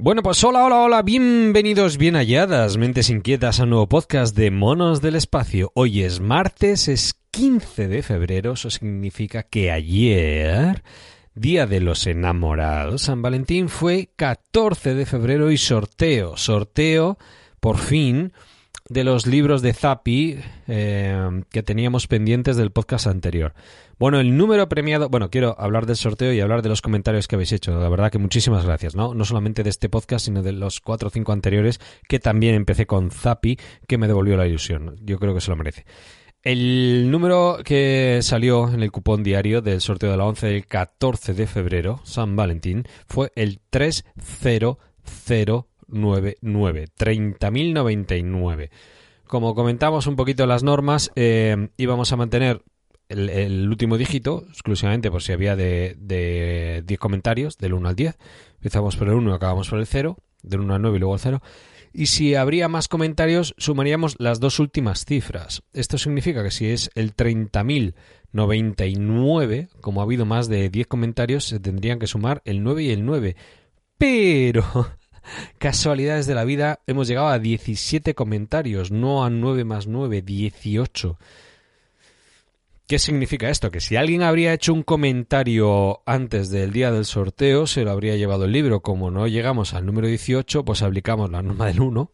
Bueno, pues hola, hola, hola, bienvenidos, bien halladas, mentes inquietas a un nuevo podcast de Monos del Espacio. Hoy es martes, es 15 de febrero, eso significa que ayer, Día de los Enamorados, San Valentín fue 14 de febrero y sorteo, sorteo, por fin, de los libros de Zappi eh, que teníamos pendientes del podcast anterior. Bueno, el número premiado, bueno, quiero hablar del sorteo y hablar de los comentarios que habéis hecho. La verdad que muchísimas gracias, ¿no? No solamente de este podcast, sino de los cuatro o cinco anteriores, que también empecé con Zappi, que me devolvió la ilusión. Yo creo que se lo merece. El número que salió en el cupón diario del sorteo de la 11 del 14 de febrero, San Valentín, fue el 30099, 30.099. Como comentamos un poquito las normas, eh, íbamos a mantener el, último dígito, exclusivamente por si había de, de 10 comentarios, del 1 al 10. Empezamos por el 1 y acabamos por el 0, del 1 al 9 y luego el 0. Y si habría más comentarios, sumaríamos las dos últimas cifras. Esto significa que si es el 30.099, como ha habido más de 10 comentarios, se tendrían que sumar el 9 y el 9. Pero, casualidades de la vida, hemos llegado a 17 comentarios, no a 9 más 9, 18. ¿Qué significa esto? Que si alguien habría hecho un comentario antes del día del sorteo, se lo habría llevado el libro. Como no llegamos al número 18, pues aplicamos la norma del 1,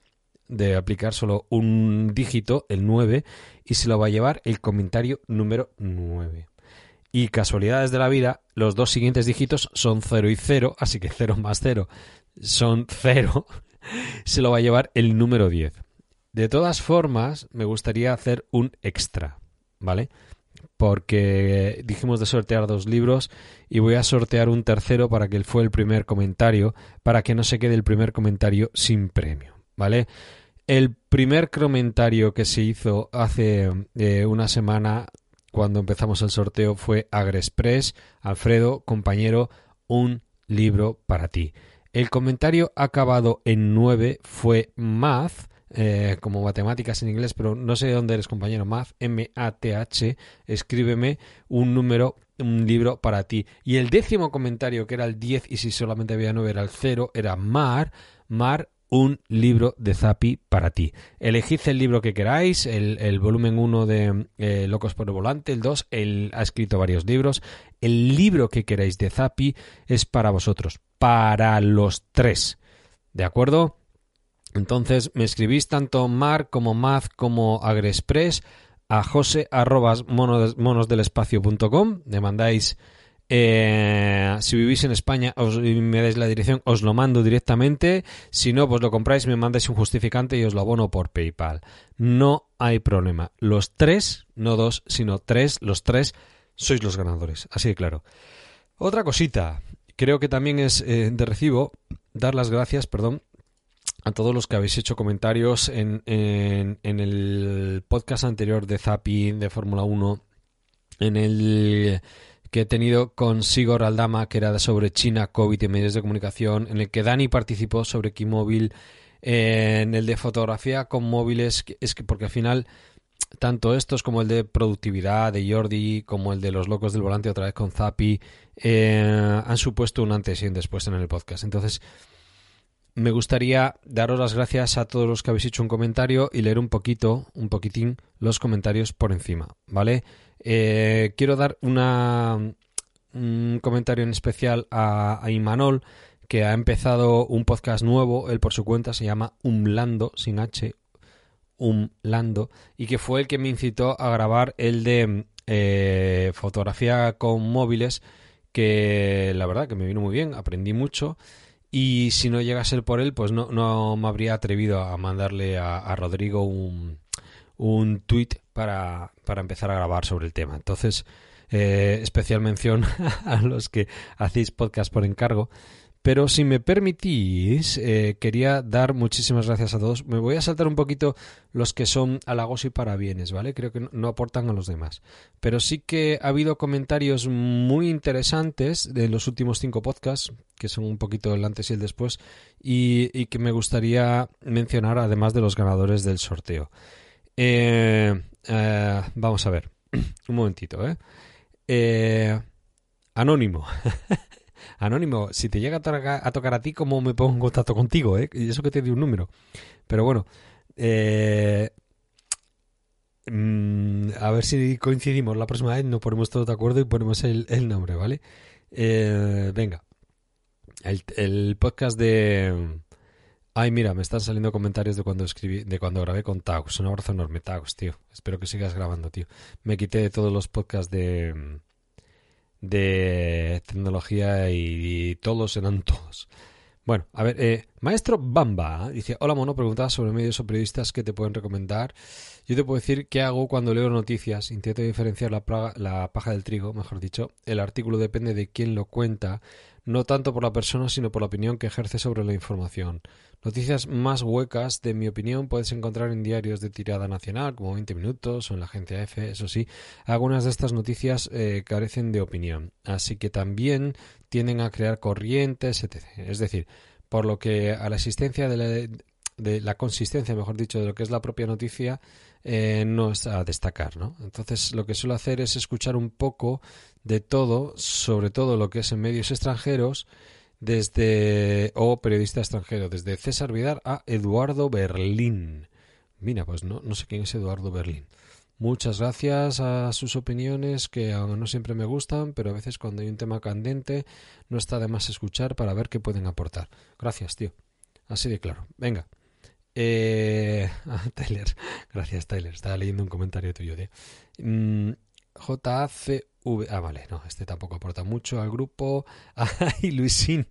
de aplicar solo un dígito, el 9, y se lo va a llevar el comentario número 9. Y casualidades de la vida, los dos siguientes dígitos son 0 y 0, así que 0 más 0 son 0. se lo va a llevar el número 10. De todas formas, me gustaría hacer un extra, ¿vale? porque dijimos de sortear dos libros y voy a sortear un tercero para que fue el primer comentario, para que no se quede el primer comentario sin premio, ¿vale? El primer comentario que se hizo hace eh, una semana cuando empezamos el sorteo fue Agrexpress, Alfredo, compañero, un libro para ti. El comentario acabado en 9 fue Math, eh, como matemáticas en inglés, pero no sé de dónde eres, compañero. Math, M-A-T-H, escríbeme un número, un libro para ti. Y el décimo comentario, que era el 10, y si solamente había 9 era el 0, era Mar, Mar, un libro de Zapi para ti. Elegid el libro que queráis, el, volumen 1 de eh, Locos por el Volante, el 2, él ha escrito varios libros. El libro que queráis de Zapi es para vosotros, para los tres. ¿De acuerdo? Entonces me escribís tanto Mar como Maz como Agrexpress a jose arrobas monosdelespacio.com. Me mandáis, eh, si vivís en España os, me dais la dirección, os lo mando directamente. Si no, pues lo compráis, me mandáis un justificante y os lo abono por PayPal. No hay problema. Los tres, no dos, sino tres, los tres sois los ganadores. Así de claro. Otra cosita, creo que también es eh, de recibo dar las gracias, perdón, a todos los que habéis hecho comentarios en, en, el podcast anterior de Zapping de Fórmula 1, en el que he tenido con Sigor Aldama, que era sobre China, COVID y medios de comunicación, en el que Dani participó sobre Kimóvil, en el de fotografía con móviles, es que porque al final tanto estos como el de productividad de Jordi, como el de los locos del volante otra vez con Zappi, eh, han supuesto un antes y un después en el podcast. Entonces, me gustaría daros las gracias a todos los que habéis hecho un comentario y leer un poquito, un poquitín, los comentarios por encima, ¿vale? Eh, quiero dar una, un comentario en especial a, Imanol, que ha empezado un podcast nuevo, él por su cuenta se llama Umlando, sin H, Umlando, y que fue el que me incitó a grabar el de eh, fotografía con móviles, que la verdad que me vino muy bien, aprendí mucho y si no llega a ser por él, pues no, no me habría atrevido a mandarle a, Rodrigo un, un tweet para, para, empezar a grabar sobre el tema. Entonces, eh, especial mención a los que hacéis podcast por encargo, Pero si me permitís, eh, quería dar muchísimas gracias a todos. Me voy a saltar un poquito los que son halagos y parabienes, ¿vale? Creo que no aportan a los demás. Pero sí que ha habido comentarios muy interesantes de los últimos cinco podcasts, que son un poquito el antes y el después, y, que me gustaría mencionar además de los ganadores del sorteo. Eh, eh, vamos a ver, un momentito, ¿eh? eh anónimo. Anónimo, si te llega a, tocar a ti, ¿cómo me pongo en contacto contigo? Eh? Y eso que te di un número. Pero bueno, eh, mm, a ver si coincidimos la próxima vez, nos ponemos todos de acuerdo y ponemos el, nombre, ¿vale? Eh, venga. El, podcast de... Ay, mira, me están saliendo comentarios de cuando escribí, de cuando grabé con Tagus. Un abrazo enorme, Tagus, tío. Espero que sigas grabando, tío. Me quité de todos los podcasts de de tecnología y, todos eran todos. Bueno, a ver, eh, Maestro Bamba dice, hola mono, preguntaba sobre medios o periodistas que te pueden recomendar. Yo te puedo decir qué hago cuando leo noticias, intento diferenciar la, la paja del trigo, mejor dicho. El artículo depende de quién lo cuenta, no tanto por la persona, sino por la opinión que ejerce sobre la información. Noticias más huecas, de mi opinión, puedes encontrar en diarios de tirada nacional, como 20 minutos, o en la agencia F, eso sí. Algunas de estas noticias eh, carecen de opinión, así que también tienden a crear corrientes, etc. Es decir, por lo que a la existencia de la, de la consistencia, mejor dicho, de lo que es la propia noticia, eh, no es a destacar, ¿no? Entonces, lo que suelo hacer es escuchar un poco de todo, sobre todo lo que es en medios extranjeros, desde o periodista extranjero, desde César Vidal a Eduardo Berlín. Mira, pues no, no sé quién es Eduardo Berlín. Muchas gracias a sus opiniones que no siempre me gustan, pero a veces cuando hay un tema candente no está de más escuchar para ver qué pueden aportar. Gracias, tío. Así de claro. Venga. Eh, Tyler. Gracias, Tyler. Estaba leyendo un comentario tuyo, tío. Mm, JACV. Ah, vale, no, este tampoco aporta mucho al grupo. Ay, Luisín,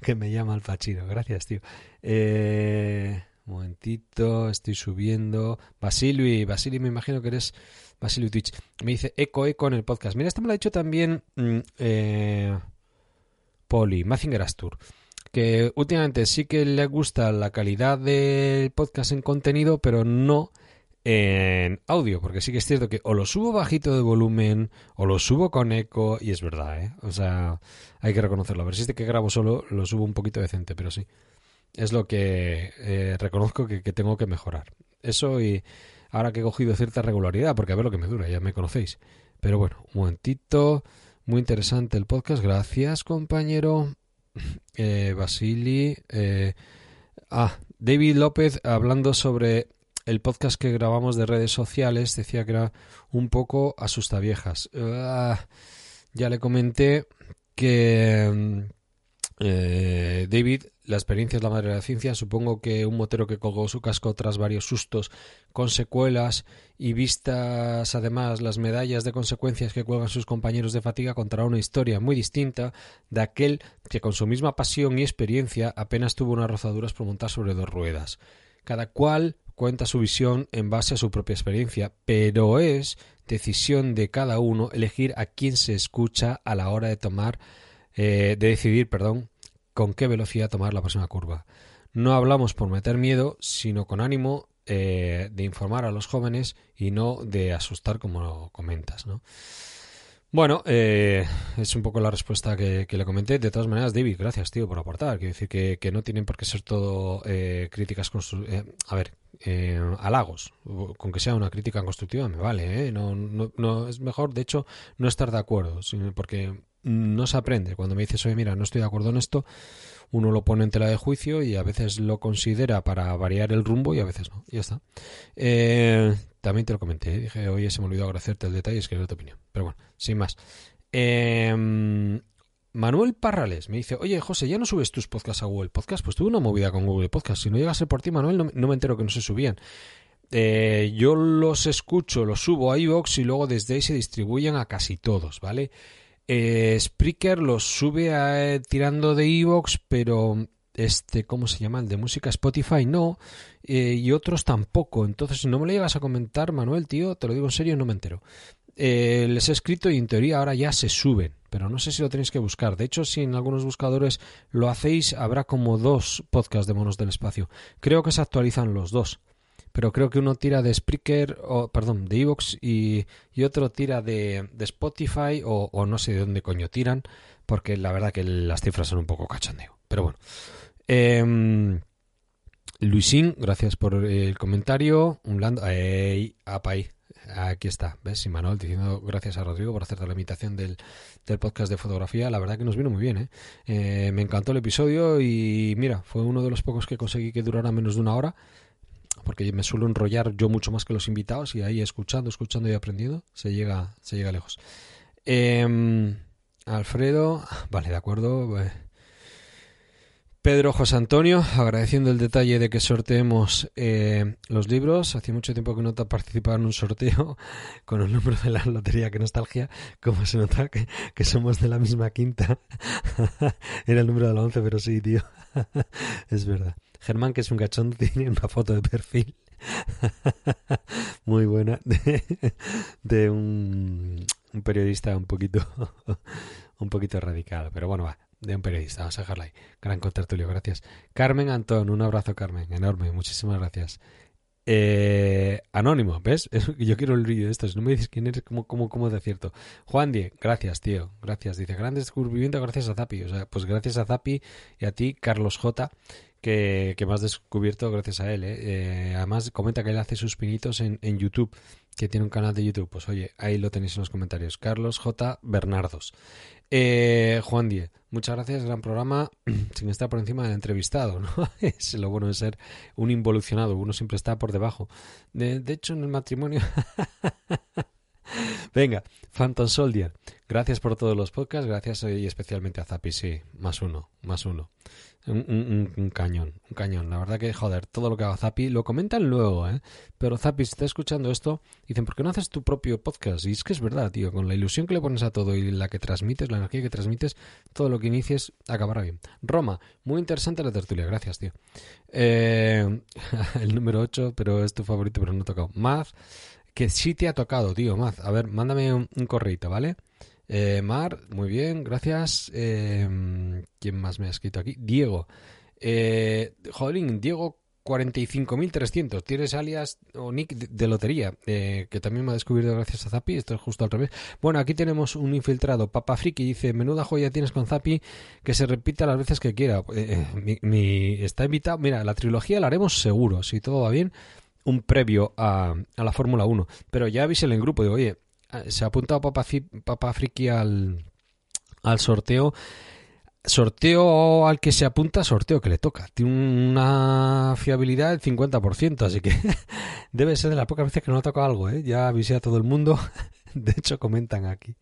que me llama al Pachino. Gracias, tío. Eh, momentito, estoy subiendo. Basili, Basili, me imagino que eres Basili Twitch. Me dice eco, eco en el podcast. Mira, esto me lo ha dicho también mm, eh, Poli, Mazinger Astur que últimamente sí que le gusta la calidad del podcast en contenido, pero no en audio, porque sí que es cierto que o lo subo bajito de volumen o lo subo con eco y es verdad, ¿eh? O sea, hay que reconocerlo. A ver si este que grabo solo lo subo un poquito decente, pero sí. Es lo que eh, reconozco que, que, tengo que mejorar. Eso y ahora que he cogido cierta regularidad, porque a ver lo que me dura, ya me conocéis. Pero bueno, un momentito. Muy interesante el podcast. Gracias, compañero. Eh, Basili. Eh, ah, David López hablando sobre el podcast que grabamos de redes sociales decía que era un poco asustaviejas. Ah, ya le comenté que mm, eh, David, la experiencia es la madre de la ciencia. Supongo que un motero que colgó su casco tras varios sustos con secuelas y vistas además las medallas de consecuencias que cuelgan sus compañeros de fatiga contará una historia muy distinta de aquel que con su misma pasión y experiencia apenas tuvo unas rozaduras por montar sobre dos ruedas. Cada cual cuenta su visión en base a su propia experiencia, pero es decisión de cada uno elegir a quién se escucha a la hora de tomar, eh, de decidir, perdón, con qué velocidad tomar la próxima curva. No hablamos por meter miedo, sino con ánimo eh, de informar a los jóvenes y no de asustar como lo comentas, ¿no? Bueno, eh, es un poco la respuesta que, le comenté. De todas maneras, David, gracias, tío, por aportar. Quiero decir que, no tienen por qué ser todo eh, críticas constructivas. Eh, a ver, eh, halagos. Con que sea una crítica constructiva me vale. ¿eh? No, no, no, es mejor, de hecho, no estar de acuerdo. porque no se aprende. Cuando me dices, oye, mira, no estoy de acuerdo en esto, uno lo pone en tela de juicio y a veces lo considera para variar el rumbo y a veces no. Ya está. Eh, también te lo comenté. ¿eh? Dije, oye, se me olvidó agradecerte el detalle y escribir tu opinión. Pero bueno, sin más. Em, Manuel Parrales me dice, oye José, ¿ya no subes tus podcasts a Google Podcast? Pues tuve una movida con Google Podcast. Si no llegase por ti, Manuel, no, me entero que no se subían. Eh, yo los escucho, los subo a iVoox y luego desde ahí se distribuyen a casi todos, ¿vale? Eh, Spreaker los sube tirando de iVoox, pero este, ¿cómo se llama? El de música Spotify no, eh, y otros tampoco. Entonces, si no me lo llegas a comentar, Manuel, tío, te lo digo en serio, no me entero. Eh, les he escrito y en teoría ahora ya se suben, pero no sé si lo tenéis que buscar. De hecho, si en algunos buscadores lo hacéis, habrá como dos podcasts de Monos del Espacio. Creo que se actualizan los dos pero creo que uno tira de Spreaker, o perdón, de Evox y, otro tira de, Spotify o, o, no sé de dónde coño tiran, porque la verdad que las cifras son un poco cachondeo. Pero bueno. Eh, Luisín, gracias por el comentario. Un blando. ¡Ey! Apay. Aquí está, ¿ves? Y Manuel diciendo gracias a Rodrigo por hacerte la invitación del, del, podcast de fotografía. La verdad que nos vino muy bien, ¿eh? ¿eh? Me encantó el episodio y mira, fue uno de los pocos que conseguí que durara menos de una hora porque me suelo enrollar yo mucho más que los invitados y ahí escuchando, escuchando y aprendiendo se llega, se llega lejos. Eh, Alfredo, vale, de acuerdo. Eh. Pedro José Antonio, agradeciendo el detalle de que sorteemos eh, los libros. Hacía mucho tiempo que no te participado en un sorteo con el número de la lotería, que nostalgia. Como se nota que, somos de la misma quinta. Era el número de la once, pero sí, tío. es verdad. Germán, que es un cachón, tiene una foto de perfil muy buena de, de un, un, periodista un poquito un poquito radical, pero bueno, va, de un periodista, vamos a dejarla ahí. Gran contertulio, gracias. Carmen Antón, un abrazo Carmen, enorme, muchísimas gracias. Eh, anónimo, ¿ves? Yo quiero el vídeo de esto. Si no me dices quién eres, ¿cómo, cómo, cómo de cierto? Juan Die, gracias, tío. Gracias. Dice, gran descubrimiento gracias a Zapi. O sea, pues gracias a Zapi y a ti, Carlos J, que, que me has descubierto gracias a él. ¿eh? Eh, además, comenta que él hace sus pinitos en, YouTube, que tiene un canal de YouTube. Pues oye, ahí lo tenéis en los comentarios. Carlos J. Bernardos. Eh, Juan Die, muchas gracias, gran programa, sin estar por encima del entrevistado, ¿no? es lo bueno de ser un involucionado, uno siempre está por debajo. De, de hecho, en el matrimonio... Venga, Phantom Soldier, gracias por todos los podcasts, gracias y especialmente a Zapi, sí, más uno, más uno. Un, un, un, cañón, un cañón. La verdad que, joder, todo lo que haga Zapi lo comentan luego, ¿eh? Pero Zapi, si está escuchando esto, dicen, ¿por qué no haces tu propio podcast? Y es que es verdad, tío, con la ilusión que le pones a todo y la que transmites, la energía que transmites, todo lo que inicies acabará bien. Roma, muy interesante la tertulia, gracias, tío. Eh, el número 8, pero es tu favorito, pero no he tocado. Math, que sí te ha tocado, tío, Math. A ver, mándame un, un correito, ¿vale? Eh, Mar, muy bien, gracias. Eh, ¿Quién más me ha escrito aquí? Diego. Eh, Jolín, Diego 45.300. Tienes alias o nick de, lotería, eh, que también me ha descubierto gracias a Zapi. Esto es justo al revés. Bueno, aquí tenemos un infiltrado. Papa Friki dice: Menuda joya tienes con Zapi que se repita las veces que quiera. Eh, mi, mi, está invitado. Mira, la trilogía la haremos seguro, si todo va bien. Un previo a, a la Fórmula 1. Pero ya avísele en grupo. Digo, oye, se ha apuntado Papa, Papa Friki al, al sorteo. Sorteo al que se apunta, sorteo que le toca. Tiene una fiabilidad del 50%, así que debe ser de las pocas veces que no ha tocado algo. ¿eh? Ya avisé a todo el mundo. De hecho, comentan aquí.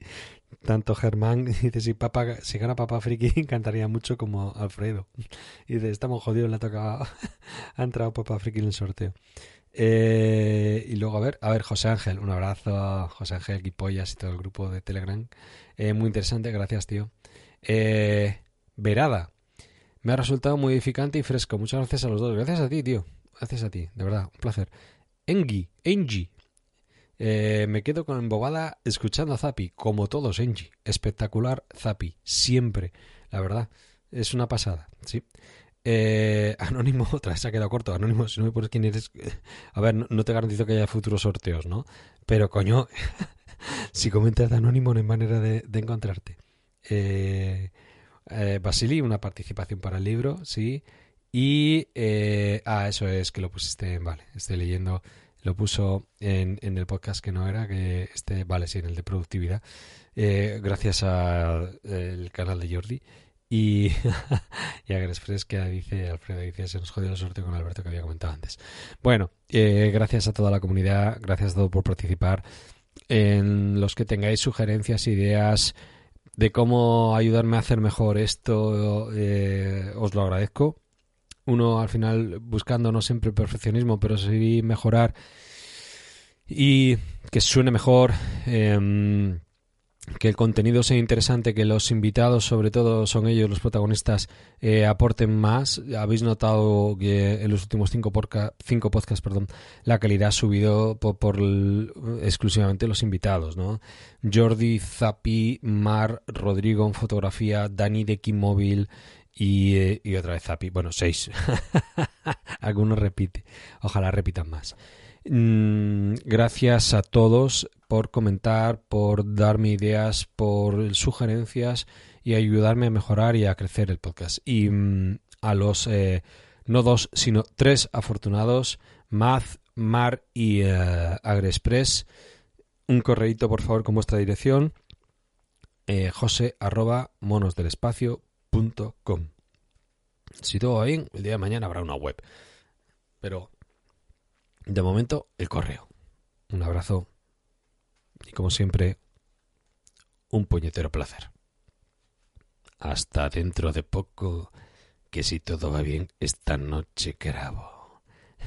Tanto Germán dice: si, papa, si gana Papa Friki, encantaría mucho como Alfredo. Y dice: Estamos jodidos, le ha tocado. ha entrado Papa Friki en el sorteo. Eh, y luego, a ver, a ver, José Ángel, un abrazo a José Ángel, Guipollas y todo el grupo de Telegram. Eh, muy interesante, gracias, tío. Eh, Verada, me ha resultado muy edificante y fresco. Muchas gracias a los dos. Gracias a ti, tío. Gracias a ti, de verdad, un placer. Engi, Engi. Eh, me quedo con embobada escuchando a Zapi, como todos, Engi. Espectacular Zapi, siempre, la verdad. Es una pasada, sí. Eh, Anónimo, otra se ha quedado corto. Anónimo, si no me pones quién eres. A ver, no, te garantizo que haya futuros sorteos, ¿no? Pero coño, si comentas Anónimo no hay manera de, de encontrarte. Eh, eh, Basili, una participación para el libro, sí. Y. Eh, ah, eso es que lo pusiste. Vale, estoy leyendo. Lo puso en, en el podcast que no era, que este. Vale, sí, en el de productividad. Eh, gracias al canal de Jordi. Y, y que dice, Alfredo dice, se nos jodió el sorteo con Alberto que había comentado antes. Bueno, eh, gracias a toda la comunidad, gracias a todos por participar. En los que tengáis sugerencias, ideas de cómo ayudarme a hacer mejor esto, eh, os lo agradezco. Uno al final buscando no siempre el perfeccionismo, pero sí mejorar y que suene mejor. Eh, que el contenido sea interesante, que los invitados, sobre todo son ellos los protagonistas, eh, aporten más. Habéis notado que en los últimos cinco, cinco podcasts perdón, la calidad ha subido por, exclusivamente los invitados. ¿no? Jordi, Zapi, Mar, Rodrigo en fotografía, Dani de Kimóvil y, eh, y otra vez Zapi. Bueno, seis. Algunos repite. Ojalá repitan más. Mm, gracias a todos por comentar, por darme ideas, por sugerencias y ayudarme a mejorar y a crecer el podcast. Y mm, a los eh, no dos, sino tres afortunados, Maz, Mar y uh, Agrexpress, un correíto por favor con vuestra dirección, eh, jose monosdelespacio.com. Si todo va bien, el día de mañana habrá una web. Pero de momento, el correo. Un abrazo y como siempre, un puñetero placer. Hasta dentro de poco, que si todo va bien, esta noche grabo.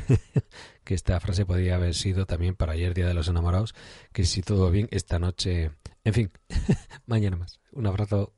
que esta frase podría haber sido también para ayer, Día de los Enamorados, que si todo va bien, esta noche... En fin, mañana más. Un abrazo